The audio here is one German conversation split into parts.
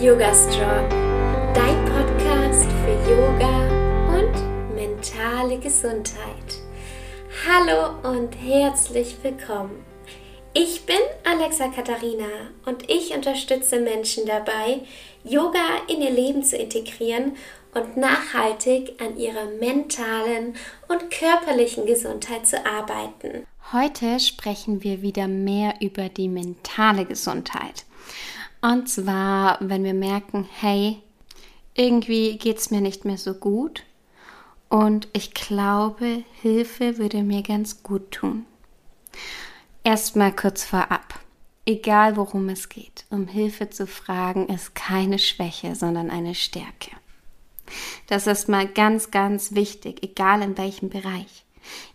Yoga Strong, dein Podcast für Yoga und mentale Gesundheit. Hallo und herzlich willkommen. Ich bin Alexa Katharina und ich unterstütze Menschen dabei, Yoga in ihr Leben zu integrieren und nachhaltig an ihrer mentalen und körperlichen Gesundheit zu arbeiten. Heute sprechen wir wieder mehr über die mentale Gesundheit. Und zwar, wenn wir merken, hey, irgendwie geht es mir nicht mehr so gut und ich glaube, Hilfe würde mir ganz gut tun. Erstmal kurz vorab. Egal worum es geht, um Hilfe zu fragen, ist keine Schwäche, sondern eine Stärke. Das ist mal ganz, ganz wichtig, egal in welchem Bereich.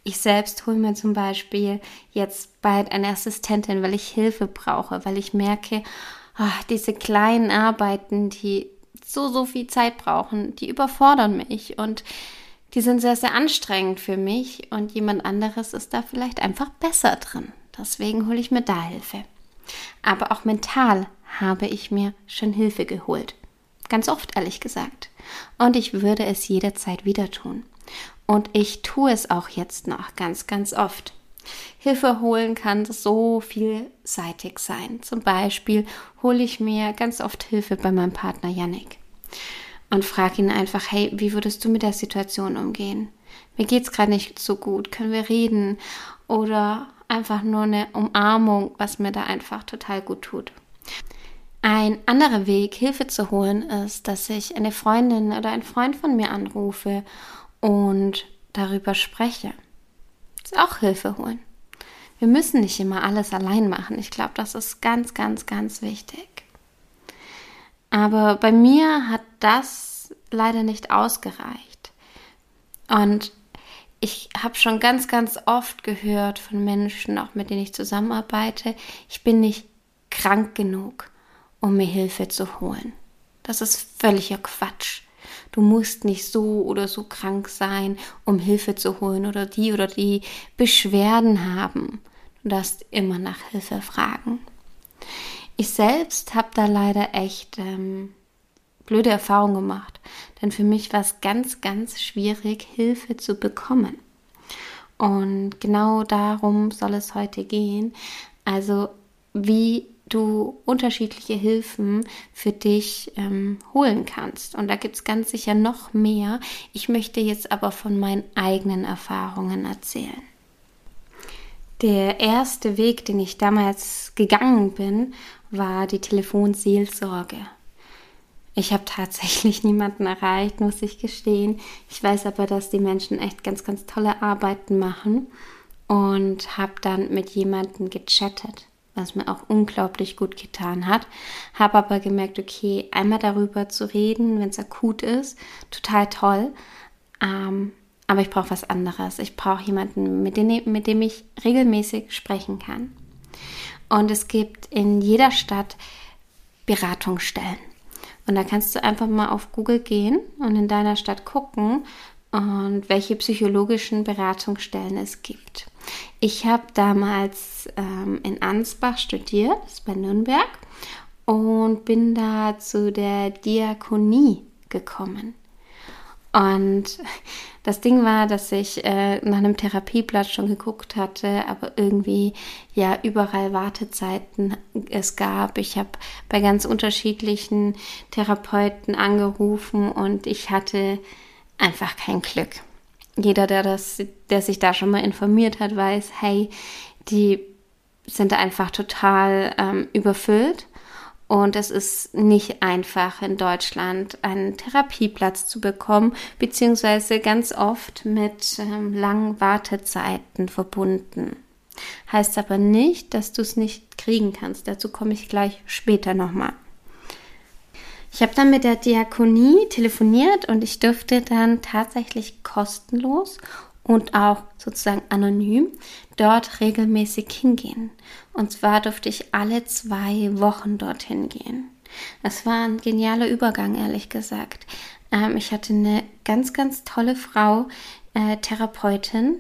Ich selbst hole mir zum Beispiel jetzt bald eine Assistentin, weil ich Hilfe brauche, weil ich merke, ach, diese kleinen Arbeiten, die so, so viel Zeit brauchen, die überfordern mich und die sind sehr, sehr anstrengend für mich und jemand anderes ist da vielleicht einfach besser drin. Deswegen hole ich mir da Hilfe. Aber auch mental habe ich mir schon Hilfe geholt. Ganz oft, ehrlich gesagt. Und ich würde es jederzeit wieder tun. Und ich tue es auch jetzt noch ganz, ganz oft. Hilfe holen kann so vielseitig sein. Zum Beispiel hole ich mir ganz oft Hilfe bei meinem Partner Yannick und frage ihn einfach, hey, wie würdest du mit der Situation umgehen? Mir geht's gerade nicht so gut, können wir reden? Oder einfach nur eine Umarmung, was mir da einfach total gut tut. Ein anderer Weg, Hilfe zu holen, ist, dass ich eine Freundin oder einen Freund von mir anrufe und darüber spreche. Auch Hilfe holen. Wir müssen nicht immer alles allein machen. Ich glaube, das ist ganz, ganz, ganz wichtig. Aber bei mir hat das leider nicht ausgereicht. Und ich habe schon ganz, ganz oft gehört von Menschen, auch mit denen ich zusammenarbeite, ich bin nicht krank genug, um mir Hilfe zu holen. Das ist völliger Quatsch. Du musst nicht so oder so krank sein, um Hilfe zu holen oder die oder die Beschwerden haben. Du darfst immer nach Hilfe fragen. Ich selbst habe da leider echt ähm, blöde Erfahrungen gemacht, denn für mich war es ganz, ganz schwierig, Hilfe zu bekommen. Und genau darum soll es heute gehen. Also wie du unterschiedliche Hilfen für dich ähm, holen kannst. Und da gibt es ganz sicher noch mehr. Ich möchte jetzt aber von meinen eigenen Erfahrungen erzählen. Der erste Weg, den ich damals gegangen bin, war die Telefonseelsorge. Ich habe tatsächlich niemanden erreicht, muss ich gestehen. Ich weiß aber, dass die Menschen echt ganz, ganz tolle Arbeiten machen und habe dann mit jemandem gechattet was mir auch unglaublich gut getan hat. Habe aber gemerkt, okay, einmal darüber zu reden, wenn es akut ist, total toll. Ähm, aber ich brauche was anderes. Ich brauche jemanden, mit dem, mit dem ich regelmäßig sprechen kann. Und es gibt in jeder Stadt Beratungsstellen. Und da kannst du einfach mal auf Google gehen und in deiner Stadt gucken, und welche psychologischen Beratungsstellen es gibt. Ich habe damals ähm, in Ansbach studiert, das ist bei Nürnberg, und bin da zu der Diakonie gekommen. Und das Ding war, dass ich äh, nach einem Therapieplatz schon geguckt hatte, aber irgendwie ja überall Wartezeiten es gab. Ich habe bei ganz unterschiedlichen Therapeuten angerufen und ich hatte einfach kein Glück. Jeder, der das, der sich da schon mal informiert hat, weiß, hey, die sind einfach total ähm, überfüllt. Und es ist nicht einfach in Deutschland einen Therapieplatz zu bekommen, beziehungsweise ganz oft mit ähm, langen Wartezeiten verbunden. Heißt aber nicht, dass du es nicht kriegen kannst. Dazu komme ich gleich später nochmal. Ich habe dann mit der Diakonie telefoniert und ich durfte dann tatsächlich kostenlos und auch sozusagen anonym dort regelmäßig hingehen. Und zwar durfte ich alle zwei Wochen dorthin gehen. Das war ein genialer Übergang, ehrlich gesagt. Ähm, ich hatte eine ganz, ganz tolle Frau, äh, Therapeutin.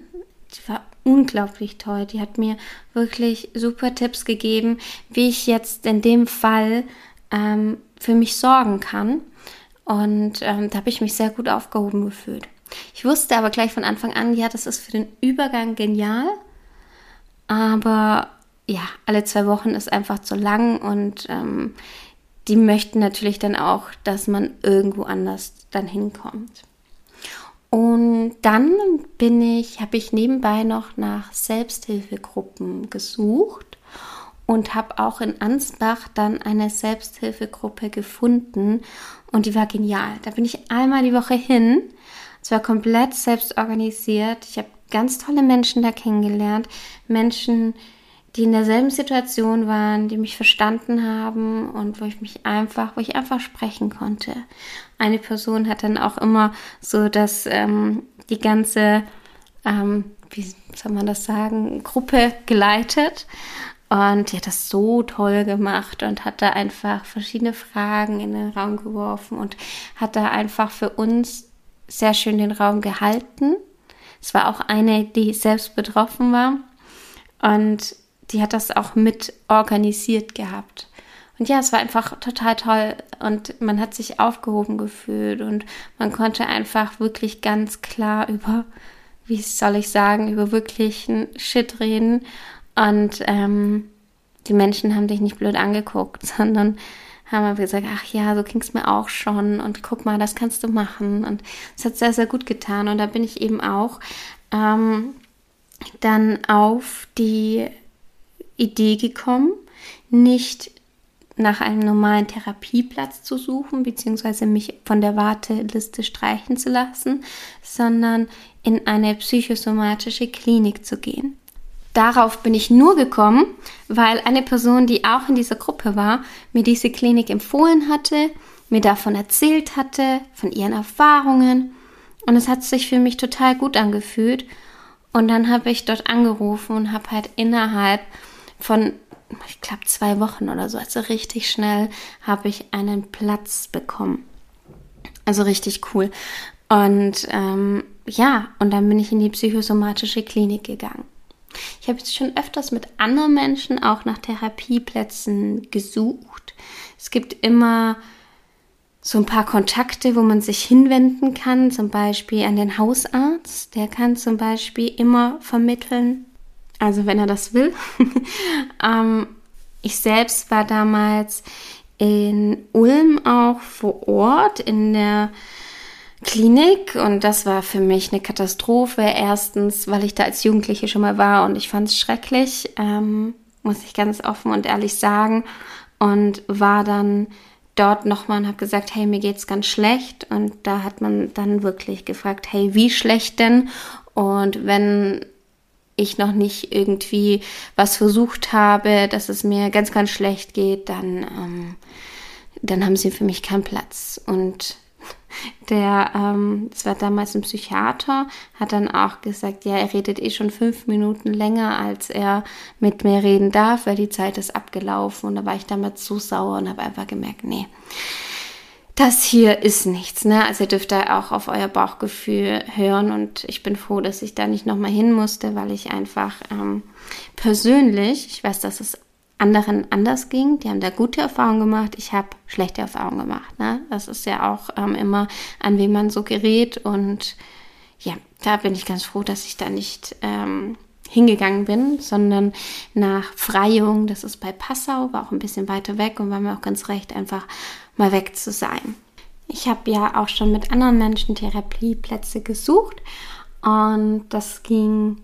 Die war unglaublich toll. Die hat mir wirklich super Tipps gegeben, wie ich jetzt in dem Fall ähm, für mich sorgen kann. Und ähm, da habe ich mich sehr gut aufgehoben gefühlt. Ich wusste aber gleich von Anfang an, ja, das ist für den Übergang genial. Aber ja, alle zwei Wochen ist einfach zu lang und ähm, die möchten natürlich dann auch, dass man irgendwo anders dann hinkommt. Und dann bin ich, habe ich nebenbei noch nach Selbsthilfegruppen gesucht und habe auch in Ansbach dann eine Selbsthilfegruppe gefunden und die war genial. Da bin ich einmal die Woche hin. Es war komplett selbst organisiert. Ich habe ganz tolle Menschen da kennengelernt. Menschen, die in derselben Situation waren, die mich verstanden haben und wo ich mich einfach, wo ich einfach sprechen konnte. Eine Person hat dann auch immer so, dass ähm, die ganze, ähm, wie soll man das sagen, Gruppe geleitet. Und die hat das so toll gemacht und hat da einfach verschiedene Fragen in den Raum geworfen und hat da einfach für uns sehr schön den Raum gehalten. Es war auch eine, die selbst betroffen war. Und die hat das auch mit organisiert gehabt. Und ja, es war einfach total toll und man hat sich aufgehoben gefühlt und man konnte einfach wirklich ganz klar über, wie soll ich sagen, über wirklichen Shit reden. Und ähm, die Menschen haben dich nicht blöd angeguckt, sondern haben aber gesagt, ach ja, so ging es mir auch schon und guck mal, das kannst du machen. Und es hat sehr, sehr gut getan. Und da bin ich eben auch ähm, dann auf die Idee gekommen, nicht nach einem normalen Therapieplatz zu suchen, beziehungsweise mich von der Warteliste streichen zu lassen, sondern in eine psychosomatische Klinik zu gehen. Darauf bin ich nur gekommen, weil eine Person, die auch in dieser Gruppe war, mir diese Klinik empfohlen hatte, mir davon erzählt hatte, von ihren Erfahrungen. Und es hat sich für mich total gut angefühlt. Und dann habe ich dort angerufen und habe halt innerhalb von, ich glaube, zwei Wochen oder so, also richtig schnell, habe ich einen Platz bekommen. Also richtig cool. Und ähm, ja, und dann bin ich in die psychosomatische Klinik gegangen. Ich habe jetzt schon öfters mit anderen Menschen auch nach Therapieplätzen gesucht. Es gibt immer so ein paar Kontakte, wo man sich hinwenden kann, zum Beispiel an den Hausarzt. Der kann zum Beispiel immer vermitteln, also wenn er das will. ähm, ich selbst war damals in Ulm auch vor Ort in der Klinik und das war für mich eine Katastrophe. Erstens, weil ich da als Jugendliche schon mal war und ich fand es schrecklich, ähm, muss ich ganz offen und ehrlich sagen. Und war dann dort nochmal und habe gesagt, hey, mir geht's ganz schlecht. Und da hat man dann wirklich gefragt, hey, wie schlecht denn? Und wenn ich noch nicht irgendwie was versucht habe, dass es mir ganz, ganz schlecht geht, dann, ähm, dann haben sie für mich keinen Platz. Und der, ähm, das war damals ein Psychiater, hat dann auch gesagt, ja, er redet eh schon fünf Minuten länger, als er mit mir reden darf, weil die Zeit ist abgelaufen. Und da war ich damals so sauer und habe einfach gemerkt, nee, das hier ist nichts, ne? Also ihr dürft da auch auf euer Bauchgefühl hören und ich bin froh, dass ich da nicht nochmal hin musste, weil ich einfach ähm, persönlich, ich weiß, dass es anderen anders ging, die haben da gute Erfahrungen gemacht, ich habe schlechte Erfahrungen gemacht, ne? Das ist ja auch ähm, immer, an wen man so gerät und ja, da bin ich ganz froh, dass ich da nicht ähm, hingegangen bin, sondern nach Freyung, das ist bei Passau, war auch ein bisschen weiter weg und war mir auch ganz recht, einfach mal weg zu sein. Ich habe ja auch schon mit anderen Menschen Therapieplätze gesucht und das ging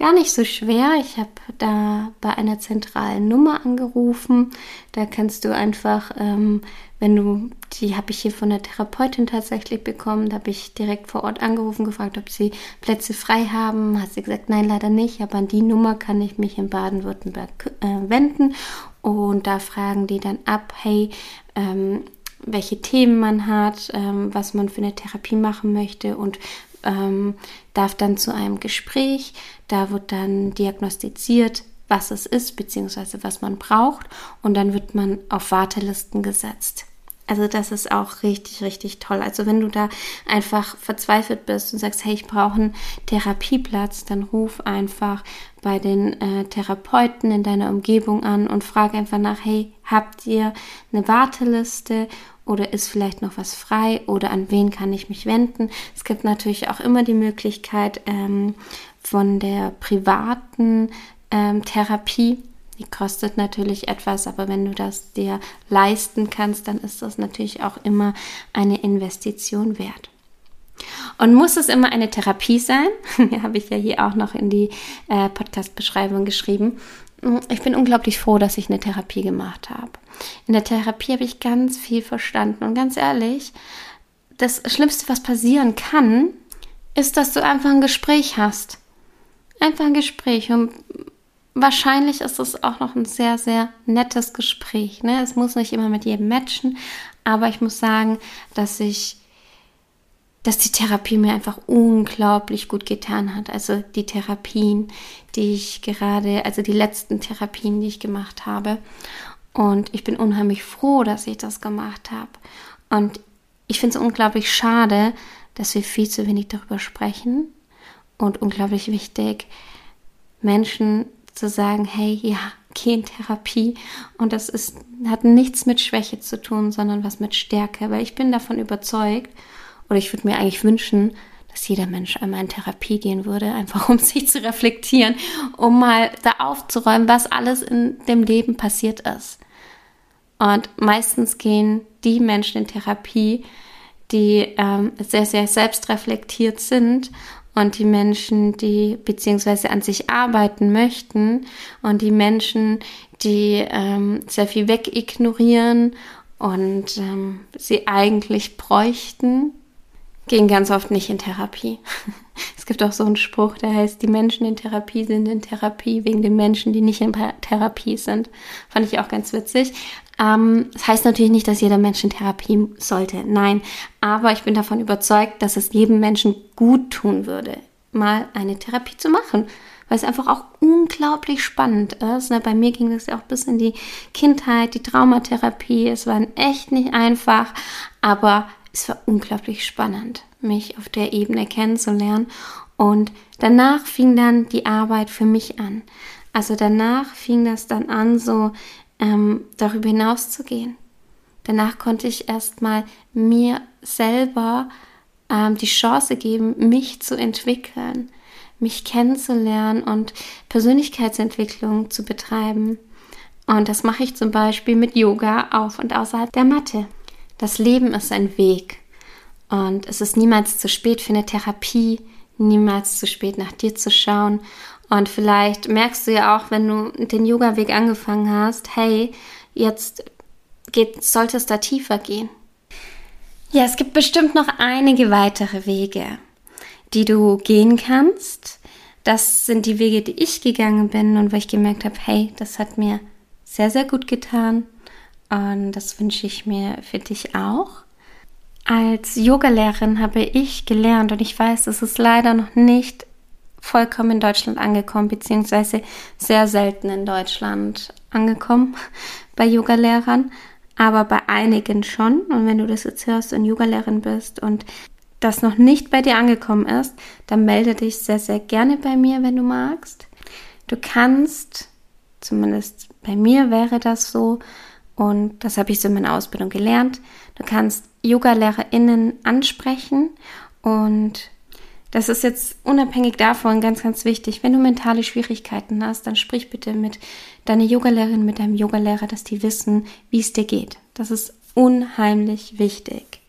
gar nicht so schwer. Ich habe da bei einer zentralen Nummer angerufen. Da kannst du einfach, ähm, wenn du, die habe ich hier von der Therapeutin tatsächlich bekommen, da habe ich direkt vor Ort angerufen, gefragt, ob sie Plätze frei haben. Hat sie gesagt, nein, leider nicht, aber an die Nummer kann ich mich in Baden-Württemberg äh, wenden. Und da fragen die dann ab, hey, ähm, welche Themen man hat, ähm, was man für eine Therapie machen möchte und ähm, darf dann zu einem Gespräch. Da wird dann diagnostiziert, was es ist, beziehungsweise was man braucht. Und dann wird man auf Wartelisten gesetzt. Also das ist auch richtig, richtig toll. Also wenn du da einfach verzweifelt bist und sagst, hey, ich brauche einen Therapieplatz, dann ruf einfach bei den äh, Therapeuten in deiner Umgebung an und frag einfach nach, hey, habt ihr eine Warteliste oder ist vielleicht noch was frei oder an wen kann ich mich wenden? Es gibt natürlich auch immer die Möglichkeit ähm, von der privaten ähm, Therapie die kostet natürlich etwas, aber wenn du das dir leisten kannst, dann ist das natürlich auch immer eine Investition wert. Und muss es immer eine Therapie sein? Habe ich ja hier auch noch in die äh, Podcast-Beschreibung geschrieben. Ich bin unglaublich froh, dass ich eine Therapie gemacht habe. In der Therapie habe ich ganz viel verstanden. Und ganz ehrlich, das Schlimmste, was passieren kann, ist, dass du einfach ein Gespräch hast. Einfach ein Gespräch. Und wahrscheinlich ist es auch noch ein sehr, sehr nettes Gespräch. Ne? Es muss nicht immer mit jedem matchen, aber ich muss sagen, dass ich, dass die Therapie mir einfach unglaublich gut getan hat. Also die Therapien, die ich gerade, also die letzten Therapien, die ich gemacht habe. Und ich bin unheimlich froh, dass ich das gemacht habe. Und ich finde es unglaublich schade, dass wir viel zu wenig darüber sprechen. Und unglaublich wichtig, Menschen zu sagen, hey, ja, geh in Therapie und das ist, hat nichts mit Schwäche zu tun, sondern was mit Stärke, weil ich bin davon überzeugt oder ich würde mir eigentlich wünschen, dass jeder Mensch einmal in Therapie gehen würde, einfach um sich zu reflektieren, um mal da aufzuräumen, was alles in dem Leben passiert ist. Und meistens gehen die Menschen in Therapie, die ähm, sehr, sehr selbstreflektiert sind und die Menschen, die beziehungsweise an sich arbeiten möchten und die Menschen, die ähm, sehr viel wegignorieren und ähm, sie eigentlich bräuchten, gehen ganz oft nicht in Therapie. Es gibt auch so einen Spruch, der heißt, die Menschen in Therapie sind in Therapie wegen den Menschen, die nicht in Therapie sind. Fand ich auch ganz witzig. Ähm, das heißt natürlich nicht, dass jeder Mensch in Therapie sollte. Nein, aber ich bin davon überzeugt, dass es jedem Menschen gut tun würde, mal eine Therapie zu machen weil es einfach auch unglaublich spannend ist. Ne? Bei mir ging das ja auch bis in die Kindheit, die Traumatherapie. Es war echt nicht einfach, aber es war unglaublich spannend, mich auf der Ebene kennenzulernen. Und danach fing dann die Arbeit für mich an. Also danach fing das dann an, so ähm, darüber hinaus zu gehen. Danach konnte ich erstmal mir selber ähm, die Chance geben, mich zu entwickeln, mich kennenzulernen und Persönlichkeitsentwicklung zu betreiben. Und das mache ich zum Beispiel mit Yoga auf und außerhalb der Matte. Das Leben ist ein Weg und es ist niemals zu spät für eine Therapie, niemals zu spät nach dir zu schauen. Und vielleicht merkst du ja auch, wenn du den Yoga-Weg angefangen hast, hey, jetzt geht, sollte es da tiefer gehen. Ja, es gibt bestimmt noch einige weitere Wege, die du gehen kannst. Das sind die Wege, die ich gegangen bin und wo ich gemerkt habe, hey, das hat mir sehr, sehr gut getan. Und das wünsche ich mir für dich auch. Als Yogalehrerin habe ich gelernt und ich weiß, es ist leider noch nicht vollkommen in Deutschland angekommen, beziehungsweise sehr selten in Deutschland angekommen bei Yogalehrern, aber bei einigen schon. Und wenn du das jetzt hörst und Yogalehrerin bist und das noch nicht bei dir angekommen ist, dann melde dich sehr, sehr gerne bei mir, wenn du magst. Du kannst, zumindest bei mir wäre das so, und das habe ich so in meiner Ausbildung gelernt. Du kannst Yoga-LehrerInnen ansprechen und das ist jetzt unabhängig davon ganz, ganz wichtig. Wenn du mentale Schwierigkeiten hast, dann sprich bitte mit deiner Yogalehrerin, mit deinem Yogalehrer, dass die wissen, wie es dir geht. Das ist unheimlich wichtig.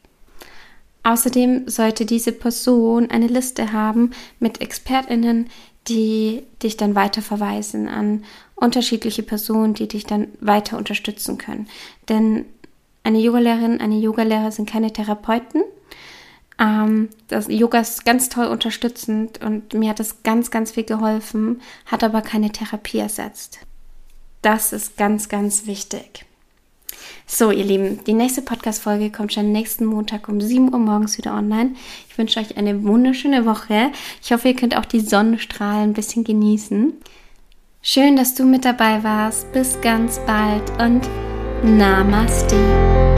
Außerdem sollte diese Person eine Liste haben mit ExpertInnen, die dich dann weiter verweisen an unterschiedliche Personen, die dich dann weiter unterstützen können. Denn eine Yogalehrerin, eine Yogalehrer sind keine Therapeuten. Ähm, das Yoga ist ganz toll unterstützend und mir hat das ganz, ganz viel geholfen, hat aber keine Therapie ersetzt. Das ist ganz, ganz wichtig. So, ihr Lieben, die nächste Podcast-Folge kommt schon nächsten Montag um 7 Uhr morgens wieder online. Ich wünsche euch eine wunderschöne Woche. Ich hoffe, ihr könnt auch die Sonnenstrahlen ein bisschen genießen. Schön, dass du mit dabei warst. Bis ganz bald und Namaste.